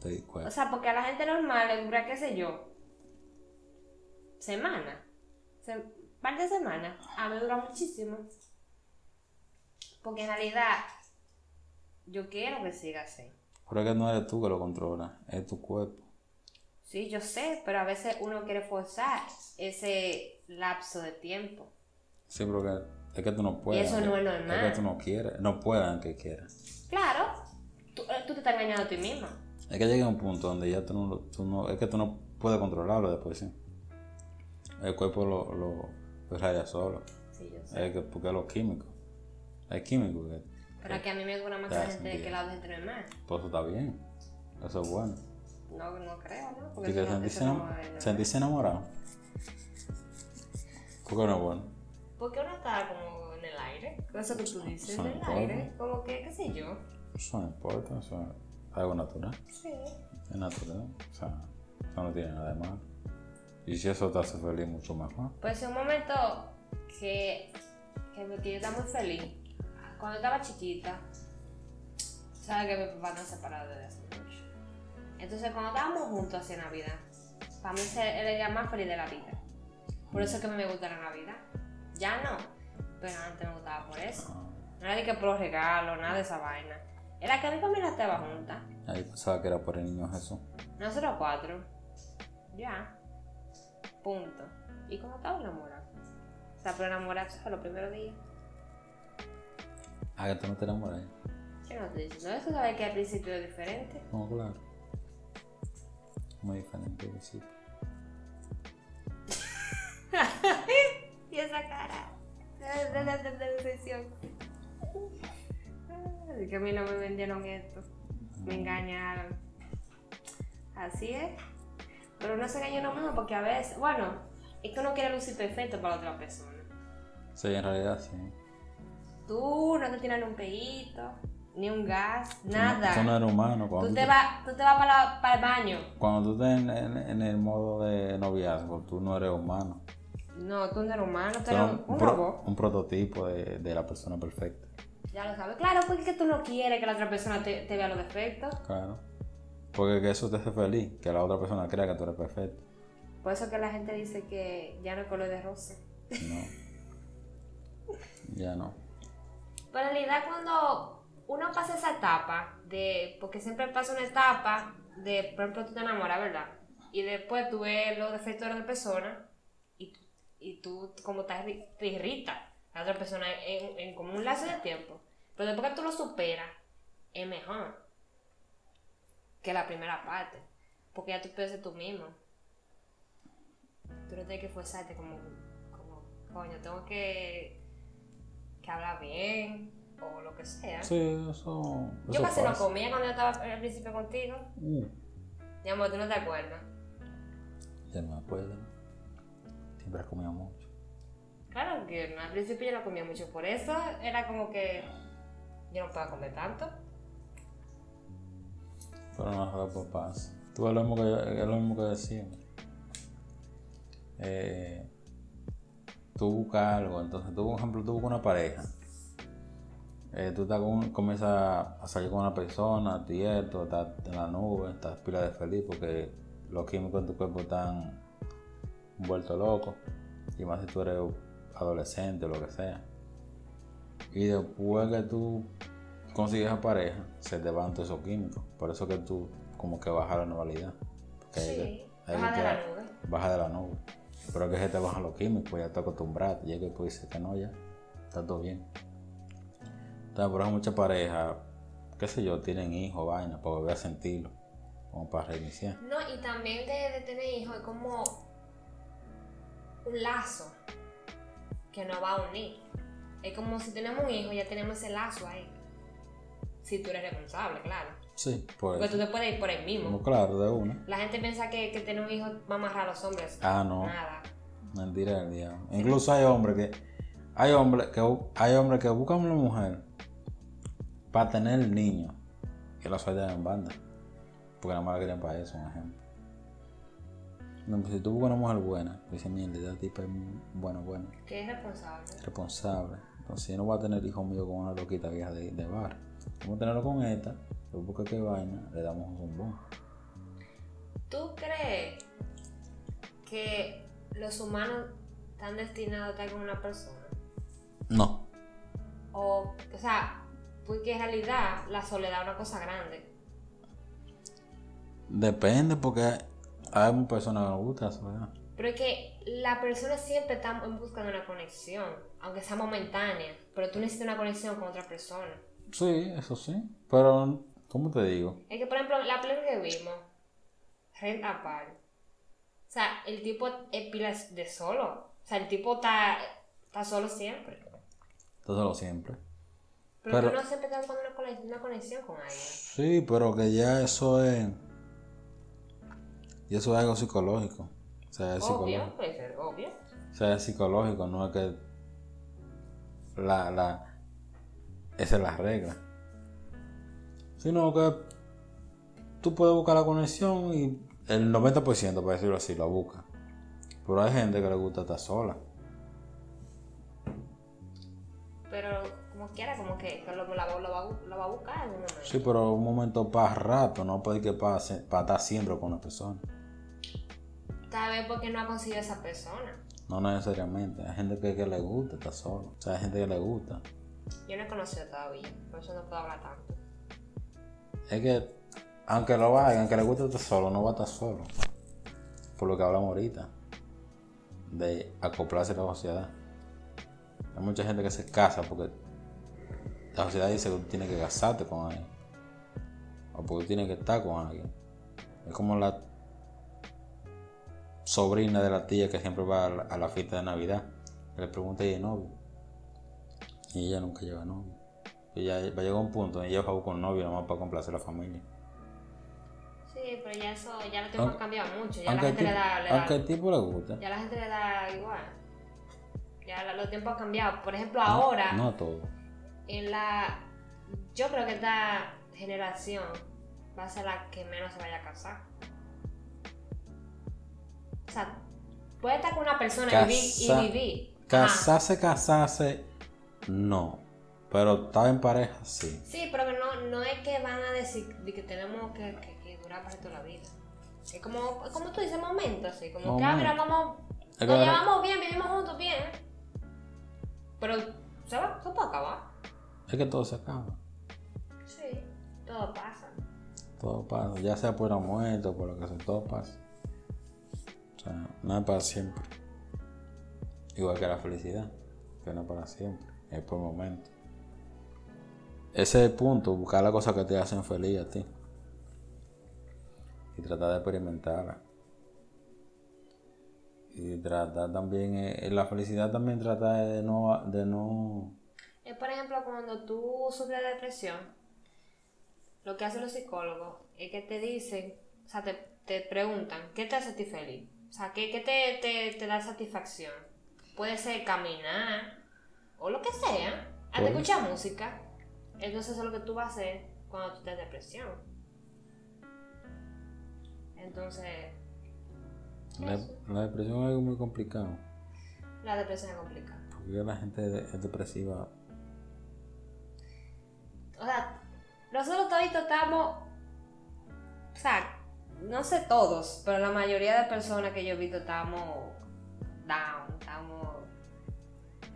B: Del
A: O sea, porque a la gente normal le dura, qué sé yo, semana. Se, par de semanas. A mí me dura muchísimo. Porque en realidad, yo quiero que siga así.
B: Pero es que no eres tú que lo controla, es tu cuerpo.
A: Sí, yo sé, pero a veces uno quiere forzar ese lapso de tiempo.
B: Sí, pero que, es que tú no puedes.
A: eso no es normal.
B: Es que tú no quieres, no puedes aunque quieras.
A: Claro, tú, eh, tú te estás engañando a ti mismo.
B: Es que llega un punto donde ya tú no, tú no es que tú no puedes controlarlo después, sí. El cuerpo lo, lo, lo raya solo.
A: Sí, yo sé.
B: Es que, porque los químicos. Hay químicos que,
A: Pero que a mí me dura más la gente que
B: bien.
A: la gente normal.
B: pues eso está bien. Eso es bueno.
A: No, no creo, ¿no?
B: Y
A: Porque
B: que
A: eso no, es
B: sentirse enamorado. Porque no es bueno.
A: Porque uno está como en el aire, eso que tú dices, en el
B: importa.
A: aire, como que, qué sé yo.
B: Eso no importa, eso es algo natural.
A: Sí.
B: Es natural. O sea, eso no tiene nada de malo. Y si eso te hace feliz, mucho mejor.
A: Pues en un momento que, que, me- estaba muy feliz, cuando estaba chiquita, sabes que mi papá no se separado desde hace mucho. Entonces cuando estábamos juntos hacia Navidad, para mí era el día más feliz de la vida. Por eso es que me gusta la Navidad. Ya no, pero antes me gustaba por eso.
B: Ah,
A: No era de que por los regalos, nada de esa vaina. Era que mi familia estaba junta.
B: Ahí pensaba que era por el niño Jesús.
A: Nosotros cuatro. Ya. Punto. Y como estaba enamorado. O sea, pero enamorarse fue los primeros días.
B: Ah, que tú no te enamoras.
A: Yo no estoy diciendo eso, sabes que al principio es diferente.
B: No, claro. Muy diferente al principio.
A: y esa cara. De, de decepción. Así que a mí no me vendieron esto. Me engañaron. Así es. Pero no se engaña uno mismo porque a veces, bueno, es que uno quiere lucir perfecto para otra persona.
B: Sí, en realidad sí.
A: Tú no te tiras ni un peito, ni un gas, nada.
B: Tú no eres humano. Cuando
A: Tú te vas, tú te vas para, la- para el baño.
B: cuando tú estás en, en- en el modo de noviazgo, tú no eres humano.
A: No, tú no eres humano, tú eres un, un
B: pro- un prototipo de, de la persona perfecta.
A: Ya lo sabes. Claro, porque es que tú no quieres que la otra persona te, te vea los defectos.
B: Claro. Porque que eso te hace feliz, que la otra persona crea que tú eres perfecto.
A: Por eso que la gente dice que ya no es color de rosa.
B: No. Ya no.
A: Pero en realidad cuando uno pasa esa etapa de, porque siempre pasa una etapa de, por ejemplo, tú te enamoras, ¿verdad? Y después tú ves los defectos de la otra persona y, y tú como te, te irrita a la otra persona en, en como un lazo de tiempo. Pero después que tú lo superas, es mejor que la primera parte. Porque ya tú puedes ser tú mismo. Tú no tienes que forzarte como, como coño, tengo que, que hablar bien o lo que sea.
B: Sí, eso.
A: Yo
B: eso
A: casi no comía cuando yo estaba al principio contigo.
B: Uh,
A: Mi amor, tú no te acuerdas.
B: ya no me acuerdo. Siempre has comido mucho.
A: Claro que no, al principio yo no comía mucho, por eso era como que yo no puedo comer tanto.
B: Pero no, después pasa. Tú es lo mismo que, es lo mismo que decíamos. Eh, tú buscas algo, entonces tú, por ejemplo, tú buscas una pareja. Eh, tú estás con- comienzas a salir con una persona, tiesto, estás en la nube, estás pila de feliz porque los químicos en tu cuerpo están vueltos locos. Y más si tú eres adolescente o lo que sea. Y después que tú consigues a pareja, se te van todos esos químicos. Por eso que tú como que bajas la normalidad. Porque
A: Sí,
B: que-
A: baja de la nube.
B: Baja de la nube. Pero que se te bajan los químicos, ya te acostumbras. Y es que tú dices que no, ya está todo bien. Entonces, por eso muchas parejas, qué sé yo, tienen hijos, vaina, para volver a sentirlo. Como para reiniciar.
A: No, y también de, de tener hijos es como un lazo que nos va a unir. Es como si tenemos un hijo, ya tenemos ese lazo ahí. Si tú eres responsable, claro.
B: Sí, por
A: Porque
B: eso.
A: tú te puedes ir por el mismo.
B: No, claro, de una.
A: La gente piensa que, que tener un hijo va a amarrar a los hombres.
B: Ah, no.
A: Nada.
B: Mentira del diablo. Incluso hay hombres que. Hay hombres que hay hombres que buscan una mujer para tener niños y la sueltan en banda. Porque nada más la quieren para eso, un ejemplo. No, pues si tú buscas una mujer buena, dice mierda, esta tipa es buena, buena,
A: Que es responsable.
B: responsable. Entonces yo no voy a tener hijo mío con una loquita vieja de, de bar. Vamos a tenerlo con esta, después porque qué vaina, le damos un zumbón.
A: ¿Tú crees que los humanos están destinados a estar con una persona?
B: No.
A: O, o sea, porque en realidad la soledad es una cosa grande.
B: Depende porque hay personas que les gusta eso, ¿verdad?
A: Pero es que la persona siempre está en busca de una conexión, aunque sea momentánea. Pero tú necesitas una conexión con otra persona.
B: Sí, eso sí. Pero, ¿cómo te digo?
A: Es que, por ejemplo, la película que vimos, Rent Apart. O sea, el tipo es pila de solo. O sea, el tipo está, está solo siempre.
B: Todo solo siempre.
A: Pero,
B: Pero-
A: no siempre estás buscando una, una conexión con alguien.
B: Sí, pero que ya eso es. Y eso es algo psicológico. O sea, es
A: Obvio,
B: psicológico.
A: puede ser obvio.
B: O sea, es psicológico, no es que. La, la. Esa es la regla. Sino que. Tú puedes buscar la conexión y el 90%, para decirlo así, lo busca. Pero hay gente que le gusta estar sola.
A: Pero como quiera, como que, que lo, la- lo va, lo va a buscar en un momento.
B: Sí, pero un momento para rato, no puede que pase para estar siempre con una persona.
A: Tal vez porque no ha conseguido esa persona.
B: No necesariamente. Hay gente que, que le gusta estar solo. O sea, hay gente que le gusta.
A: Yo no he conocido todavía, por eso no puedo hablar tanto.
B: Es que, aunque lo vaya, aunque le guste estar solo, no va a estar solo. Por lo que hablamos ahorita. De acoplarse a la sociedad. Hay mucha gente que se casa porque la sociedad dice que tú tienes que casarte con alguien. O porque tú tienes que estar con alguien. Es como la sobrina de la tía que siempre va a la, a fiesta de Navidad. Le pregunta y novio. Y ella nunca lleva novio. Y ya va a llegar un punto en ella va a un novio nomás para complacer a la familia.
A: Sí, pero ya eso, ya los tiempos han cambiado mucho. Ya la
B: Aunque,
A: gente
B: al
A: le da, le da-
B: aunque al tipo le gusta.
A: ya la gente le da igual. Ya la- los tiempos han cambiado. Por ejemplo, ahora,
B: No a todo.
A: en la. Yo creo que esta generación va a ser la que menos se vaya a casar. O sea, puede estar con una persona y vivir. Y vivir.
B: Casarse, casarse, no. Pero estar en pareja, sí.
A: Sí, pero que no, no es que van a decir de que tenemos que, que, que durar para toda la vida. Es como, como tú dices, momento así. Como que, ah, mira,
B: Momento.
A: vamos. Nos llevamos bien, vivimos juntos bien. Pero se va, se puede acabar.
B: Es que todo se acaba.
A: Sí, todo pasa.
B: Todo pasa. Ya sea por la muerte o por lo que sea, todo pasa. O sea, no es para siempre. Igual que la felicidad, que no es para siempre, es por momento. Ese es el punto, buscar las cosas que te hacen feliz a ti. Y tratar de experimentarla. Y tratar también, eh, la felicidad también tratar de no, de no
A: Es por ejemplo cuando tú sufres de depresión, lo que hacen los psicólogos es que te dicen, o sea, te, te preguntan, ¿qué te hace a ti feliz? O sea, ¿qué, qué te, te, te da satisfacción? Puede ser caminar o lo que sea, hasta
B: Puede.
A: escuchar música. Entonces eso es lo que tú vas a hacer cuando tú estás en depresión. Entonces,
B: La, la depresión es algo muy complicado.
A: la depresión es complicada.
B: Porque la gente es depresiva.
A: O sea, nosotros todavía estamos. O sea, no sé todos, pero la mayoría de personas que yo he visto estamos down.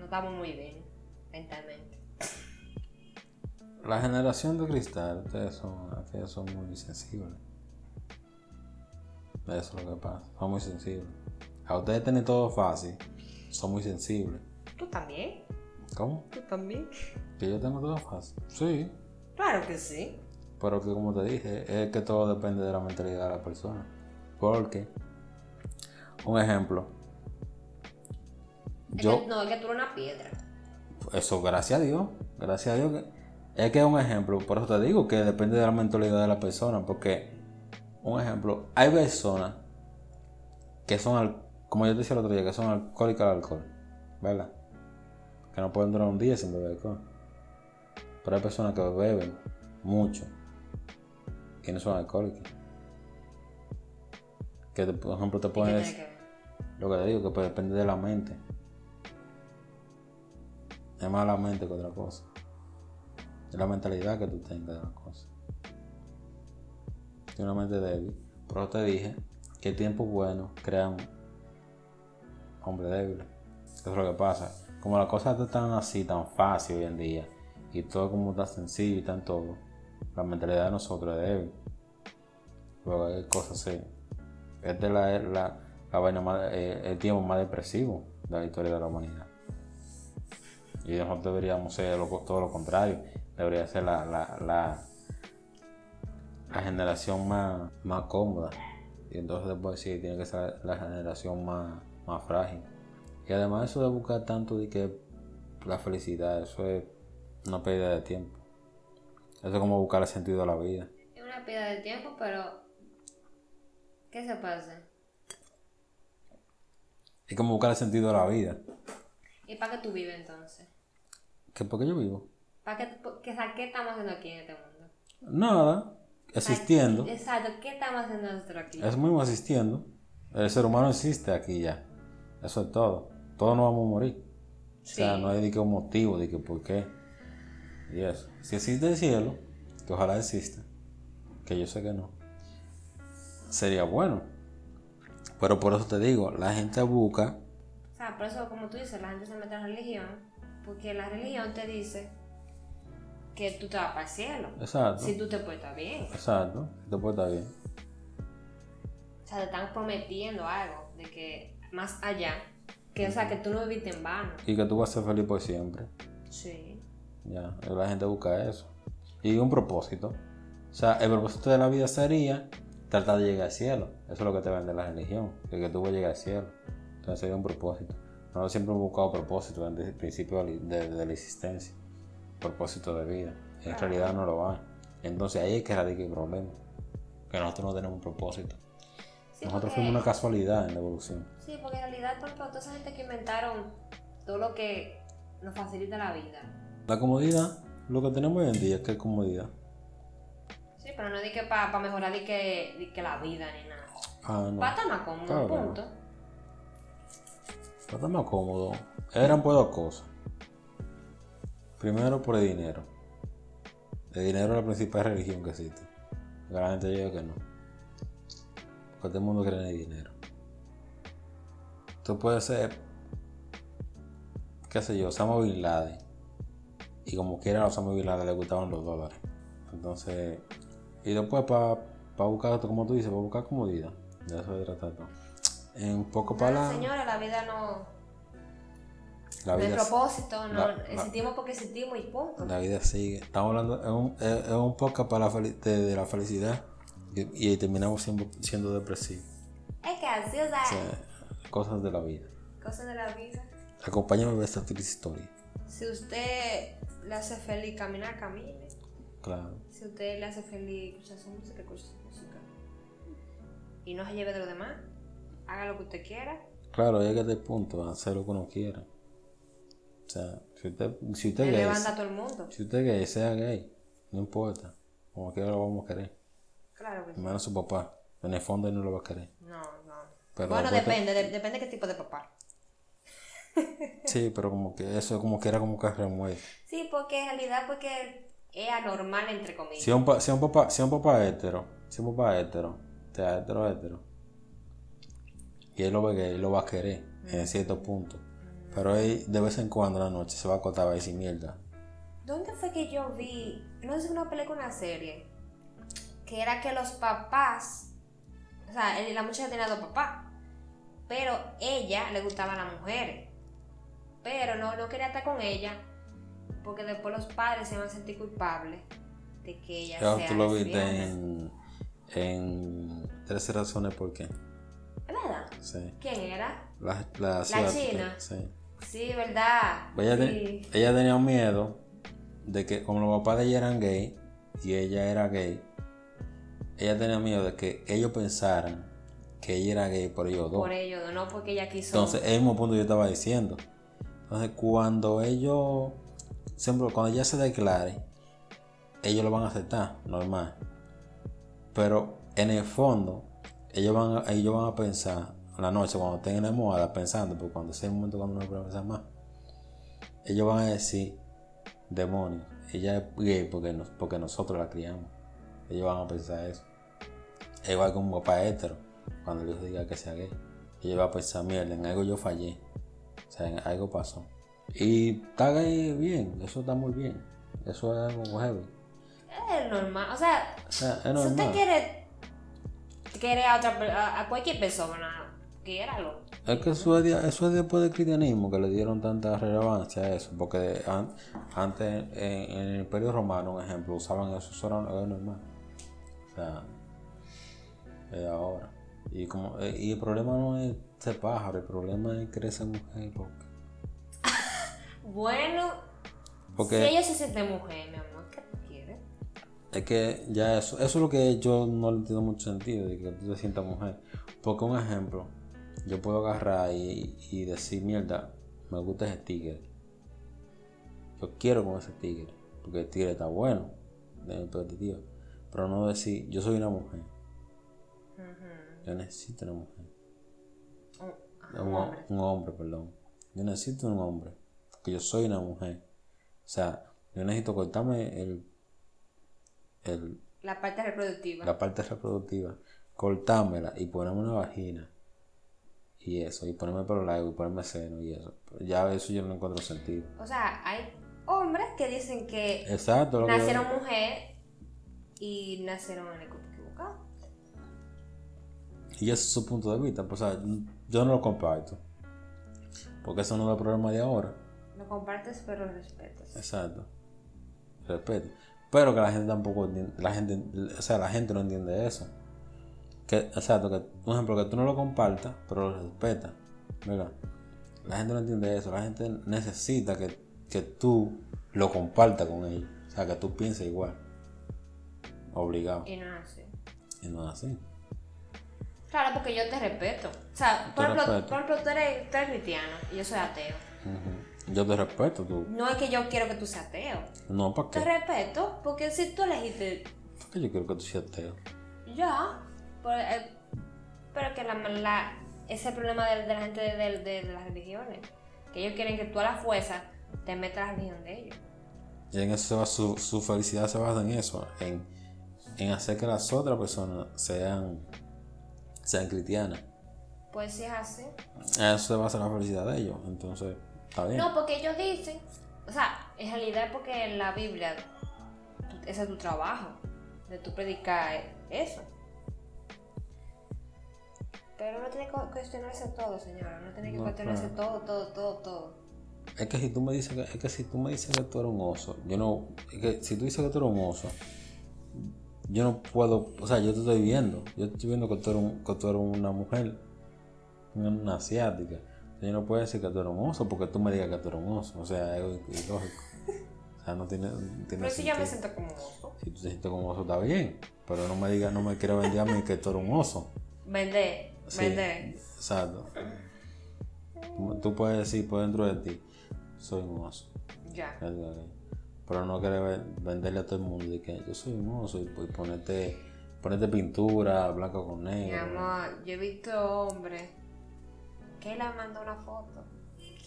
A: Estamos muy bien mentalmente.
B: La generación de cristal, ustedes son, ustedes son muy sensibles. Eso es lo que pasa, son muy sensibles. A ustedes tienen todo fácil, son muy sensibles.
A: ¿Tú también?
B: ¿Cómo?
A: ¿Tú también?
B: Que yo tengo todo fácil. Sí,
A: Claro que sí.
B: pero que como te dije, es que todo depende de la mentalidad de la persona. Porque, un ejemplo, yo,
A: que- no, es que tú eres una piedra.
B: eso gracias a Dios, gracias a Dios que es que es un ejemplo, por eso te digo que depende de la mentalidad de la persona, porque un ejemplo, hay personas que son, al- como yo te decía el otro día, que son alcohólicas al alcohol, ¿verdad? Que no pueden durar un día sin beber alcohol. Pero hay personas que beben mucho y no son alcohólicas. Que por ejemplo te
A: ¿Y qué
B: pueden
A: tiene
B: decir,
A: que ver?
B: lo que te digo, que pues, depende de la mente. Es más la mente que otra cosa. Es la mentalidad que tú tengas de las cosas. Tienes una mente débil. Por eso te dije que tiempos buenos crean hombres débiles. Eso es lo que pasa. Como las cosas están así, tan fácil hoy en día, y todo como tan sencillo y tan todo, la mentalidad de nosotros es débil. Luego hay cosas así. Esta es la, la, la vaina más, eh, el tiempo más depresivo de la historia de la humanidad. Y nosotros deberíamos ser lo- todo lo contrario. Debería ser la, la, la, la generación más, más cómoda. Y entonces después sí, tiene que ser la generación más, más frágil. Y además eso de buscar tanto de que la felicidad, eso es una pérdida de tiempo. Eso es como buscar el sentido de la vida.
A: Es una pérdida de tiempo, pero. ¿Qué se pasa?
B: Es como buscar el sentido de la vida.
A: ¿Y para qué tú vives entonces?
B: ¿Qué, ¿Por qué yo vivo?
A: ¿Para qué, qué, ¿Qué estamos haciendo aquí en este mundo?
B: Nada, existiendo.
A: Exacto, ¿qué estamos haciendo nosotros aquí?
B: Eso mismo existiendo. El ser humano existe aquí ya. Eso es todo. Todos nos vamos a morir. O sea, no hay de que un motivo, de que por qué. Y eso. Si existe el cielo, que ojalá exista, que yo sé que no, sería bueno. Pero por eso te digo, la gente busca,
A: O sea, por eso, como tú dices, la gente se mete en religión, porque la religión te dice que tú te vas para el cielo.
B: exacto,
A: Si tú te portas bien.
B: exacto, después está bien.
A: O sea, te están prometiendo algo de que más allá, que o sea, que tú no viviste en vano.
B: Y que tú vas a ser feliz por siempre.
A: Sí.
B: Ya, la gente busca eso. Y un propósito. O sea, el propósito de la vida sería tratar de llegar al cielo. Eso es lo que te vende la religión, de que tú vas a llegar al cielo. Entonces sería un propósito. Nosotros siempre hemos buscado propósito desde el principio de, de- de la existencia. Propósito de vida. En realidad no lo hay. Entonces ahí es que radica el problema. Que nosotros no tenemos un propósito.
A: Sí,
B: nosotros
A: porque-
B: fuimos una casualidad en la evolución.
A: Sí, porque en realidad, por ejemplo, toda esa gente que inventaron todo lo que nos facilita la vida.
B: La comodidad, lo que tenemos hoy en día, ¿qué es comodidad?
A: Sí, pero no di que para mejorar di que, di que la vida ni nada.
B: Ah, no.
A: Para estar más cómodo,
B: Claro que no.
A: punto.
B: Estar más cómodo, eran por dos cosas. Primero por el dinero. El dinero es la principal religión que existe. La gente que no. Porque todo el mundo cree en el dinero. Tú puedes ser, qué sé yo, Osama Bin Laden. Y como quiera a Osama Bin Laden le gustaban los dólares. Entonces, y después para buscar, como tú dices, para buscar comodidad. De eso se trata todo. En poco
A: No,
B: palabras,
A: señora, la vida no.
B: la
A: no hay
B: vida
A: propósito, no.
B: la- la-
A: existimos porque existimos y punto.
B: La vida sigue. Estamos hablando, es un, es, es un podcast para la de, de la felicidad y, y terminamos siendo, siendo depresivos.
A: Es que así, o sea,
B: O sea, cosas de la vida.
A: cosas de la vida.
B: Acompáñame a ver esta feliz historia.
A: Si usted le hace feliz caminar, camine.
B: Claro.
A: Si usted le hace feliz escuchar su música, escuche su música. Y no se lleve de lo demás. Haga lo que usted quiera.
B: Claro, llega este punto, hacer lo que uno quiera. O sea, si usted, si usted gay,
A: levanta a todo el mundo.
B: si usted es gay, sea gay, no importa. Como quiera lo vamos a querer.
A: Claro que sí.
B: Menos su papá. En el fondo él no lo va a querer.
A: No, no.
B: Pero
A: bueno,
B: te-
A: depende, de- depende qué tipo de papá.
B: Sí, pero como que eso como quiera como que remueve.
A: Sí, porque en realidad, porque es anormal, entre comillas.
B: Si un, pa- si un papá, si un papá hetero, si un papá hetero, te da hetero hetero, y él lo ve gay, él lo va a querer en cierto punto. Pero él de vez en cuando en la noche se va a acostar a decir mierda.
A: ¿Dónde fue que yo vi? No sé si una película o una serie. Que era que los papás. O sea, la muchacha tenía dos papás. Pero ella le gustaban las mujeres. Pero no, no quería estar con ella. Porque después los padres se iban a sentir culpables de que ella
B: Claro,
A: sea
B: tú lo viste en, en 13 razones por qué.
A: ¿Verdad?
B: Sí.
A: ¿Quién era?
B: La,
A: china.
B: Sí.
A: Sí, ¿verdad?
B: Pues ella, te-
A: Sí.
B: ella tenía miedo de que, como los papás de ella eran gay y ella era gay, ella tenía miedo de que ellos pensaran que ella era gay por ellos dos.
A: Por ello, no porque ella quiso.
B: Entonces, es el mismo punto que yo estaba diciendo. Entonces, cuando ellos, siempre, cuando ella se declare, ellos lo van a aceptar, normal. Pero en el fondo, ellos van a, ellos van a pensar, en la noche, cuando estén en la almohada pensando, porque cuando sea el momento cuando no pueden pensar más, ellos van a decir, demonios, ella es gay porque, nos- porque nosotros la criamos. Ellos van a pensar eso. Es igual que un papá hetero, cuando el hijo diga que sea gay. Ella va a pensar, mierda, en algo yo fallé. O sea, en algo pasó. Y está gay bien, eso está muy bien. Eso es algo heavy.
A: Es normal. O sea,
B: O sea, es
A: si usted
B: normal.
A: quiere. Quiere a, otra, a, a cualquier persona, quiéralo.
B: Es que eso es, eso es después del cristianismo que le dieron tanta relevancia a eso. Porque an- antes, en, en el Imperio Romano, un ejemplo, usaban eso, eso era, era normal. O sea, es ahora. Y, como, eh, y el problema no es ser pájaro, el problema es querer ser mujer, loca.
A: Bueno,
B: Porque-
A: si ella se siente mujer, mi amor.
B: Es que ya eso, eso es lo que yo no le entiendo mucho sentido, de que tú te sientas mujer. Porque un ejemplo, yo puedo agarrar y, y decir, mierda, me gusta ese tigre. Yo quiero con ese tigre, porque el tigre está bueno, de mi perspectiva. Pero no decir, yo soy una mujer. Yo necesito una mujer.
A: Un,
B: Un,
A: un
B: ho-
A: hombre.
B: un hombre, perdón. Yo necesito un hombre. Porque yo soy una mujer. O sea, yo necesito cortarme el, el,
A: La parte reproductiva.
B: la parte reproductiva, cortármela y ponerme una vagina. Y eso, y ponerme pelo largo y ponerme seno y eso. Ya eso yo no encuentro sentido.
A: O sea, hay hombres que dicen que
B: Exacto,
A: nacieron mujer y nacieron en el cuerpo equivocado.
B: Y ese es su punto de vista. Pues, o sea, yo no lo comparto. Porque eso no es el problema de ahora.
A: Lo compartes, pero lo respetas.
B: Exacto. Respeto. Pero que la gente tampoco entiende, la gente, o sea, la gente no entiende eso. Que, exacto, que, por ejemplo, que tú no lo compartas, pero lo respetas. ¿Verdad? La gente no entiende eso. La gente necesita que, que tú lo compartas con ellos. O sea, que tú pienses igual. Obligado.
A: Y no es así.
B: Y no es así.
A: Claro, porque yo te respeto. O sea, por ejemplo, por ejemplo tú, eres, tú eres cristiano y yo soy ateo.
B: Ujú. Yo te respeto, tú.
A: No es que yo quiero que tú seas ateo.
B: No, ¿para
A: Te
B: qué?
A: respeto porque si tú elegiste
B: ¿Por qué yo quiero que tú seas ateo?
A: ya, pero, eh, pero que la, la, ese es el problema de, de la gente de, de- de las religiones. Que ellos quieren que tú a la fuerza te metas a la religión de ellos.
B: Y en eso se va, su, su felicidad se basa en eso, en, en hacer que las otras personas sean, sean cristianas.
A: Pues si es así.
B: Eso se basa la felicidad de ellos. Entonces, está bien.
A: No, porque ellos dicen, o sea, en realidad es porque en la Biblia ese es tu trabajo, de tu predicar eso. Pero no tiene que cuestionarse todo, señora, no tiene que
B: No,
A: cuestionarse
B: claro.
A: todo, todo, todo, todo.
B: Es que si tú me dices que, es que si tú me dices que tú eres un oso, yo no, es que si tú dices que tú eres un oso, yo no puedo, o sea, yo te estoy viendo, yo estoy viendo que tú eres, un- que tú eres una mujer, una asiática. Yo no puedo decir que tú eres un oso porque tú me digas que tú eres un oso, o sea, es ilógico. O sea, no tiene, tiene
A: Pero si yo me siento como oso.
B: Si tú te sientes como oso, está bien. Pero no me digas, no me quiero vender a mí que tú eres un oso.
A: Vender,
B: Sí,
A: vender.
B: Exacto. Tú puedes decir por dentro de ti, soy un oso.
A: Ya.
B: Pero no quieres ve- venderle a todo el mundo de que yo soy un oso y, pues, ponerte, ponerte pintura blanco con
A: Mi
B: negro.
A: amor, yo he visto hombres que le mandó una foto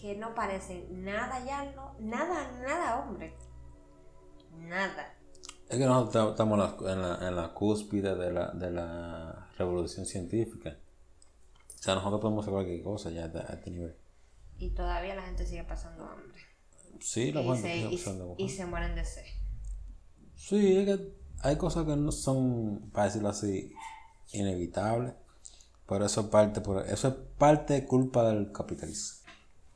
A: que no parece nada ya, no, nada, nada hombre. Nada.
B: Es que nosotros estamos en la, en la, cúspide de la, de la revolución científica. O sea, nosotros podemos hacer cualquier cosa ya a este nivel.
A: Y todavía la gente sigue pasando hambre.
B: Sí, la gente sigue
A: pasando hambre. Y se mueren de sed.
B: Sí, es que hay cosas que no son, para decirlo así, inevitables. Pero eso, parte, por, eso es parte culpa del capitalismo.